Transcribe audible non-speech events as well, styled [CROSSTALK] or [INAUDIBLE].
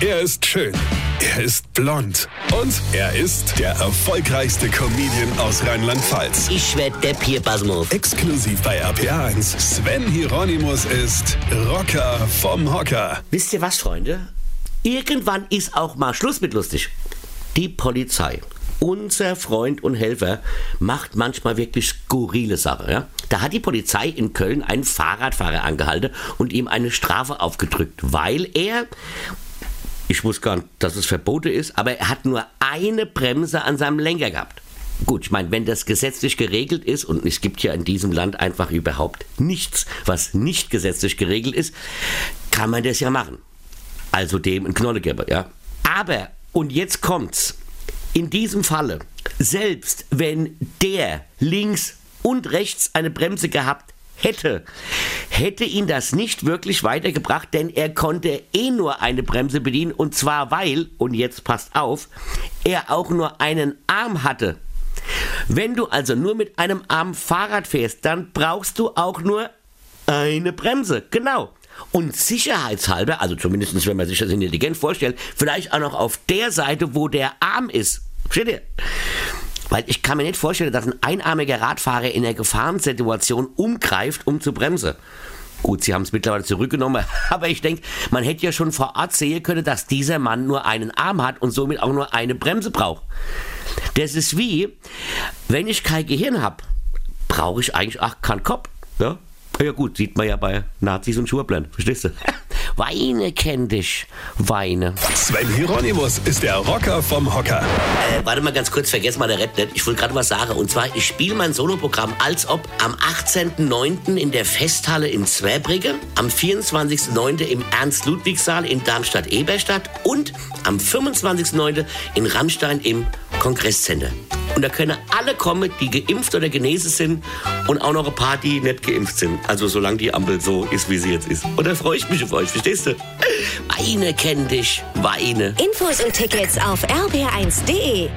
Er ist schön. Er ist blond. Und er ist der erfolgreichste Comedian aus Rheinland-Pfalz. Ich werd der Pierpasmus. Exklusiv bei RPA1. Sven Hieronymus ist Rocker vom Hocker. Wisst ihr was, Freunde? Irgendwann ist auch mal Schluss mit lustig. Die Polizei. Unser Freund und Helfer macht manchmal wirklich skurrile Sachen. Ja? Da hat die Polizei in Köln einen Fahrradfahrer angehalten und ihm eine Strafe aufgedrückt, weil er, ich wusste gar nicht, dass es verboten ist, aber er hat nur eine Bremse an seinem Lenker gehabt. Gut, ich meine, wenn das gesetzlich geregelt ist, und es gibt ja in diesem Land einfach überhaupt nichts, was nicht gesetzlich geregelt ist, kann man das ja machen. Also dem ein Knolle geben, ja. Aber, und jetzt kommt's, in diesem Falle, selbst wenn der links und rechts eine Bremse gehabt hätte, hätte ihn das nicht wirklich weitergebracht, denn er konnte eh nur eine Bremse bedienen und zwar weil, und jetzt passt auf, er auch nur einen Arm hatte. Wenn du also nur mit einem Arm Fahrrad fährst, dann brauchst du auch nur eine Bremse. Genau. Und sicherheitshalber, also zumindest wenn man sich das intelligent vorstellt, vielleicht auch noch auf der Seite, wo der Arm ist. Versteht ihr? Weil ich kann mir nicht vorstellen, dass ein einarmiger Radfahrer in einer Gefahrensituation umgreift, um zu bremsen. Gut, sie haben es mittlerweile zurückgenommen, [LAUGHS] aber ich denke, man hätte ja schon vor Ort sehen können, dass dieser Mann nur einen Arm hat und somit auch nur eine Bremse braucht. Das ist wie, wenn ich kein Gehirn habe, brauche ich eigentlich auch keinen Kopf. Ja? ja gut, sieht man ja bei Nazis und Schurblenden, verstehst du? [LAUGHS] Weine kenn dich, Weine. Sven Hieronymus ist der Rocker vom Hocker. Äh, warte mal ganz kurz, vergess mal der Red nicht. Ich wollte gerade was sagen. Und zwar, ich spiele mein Soloprogramm als ob am 18.09. in der Festhalle in Zweibrigge, am 24.09. im Ernst-Ludwig-Saal in Darmstadt-Eberstadt und am 25.09. in Rammstein im Kongresscenter. Und da können alle kommen, die geimpft oder genesen sind und auch noch ein paar, die nicht geimpft sind. Also solange die Ampel so ist, wie sie jetzt ist. Und da freue ich mich auf euch, verstehst du? Weine kenn dich, Weine. Infos und Tickets auf rb1.de.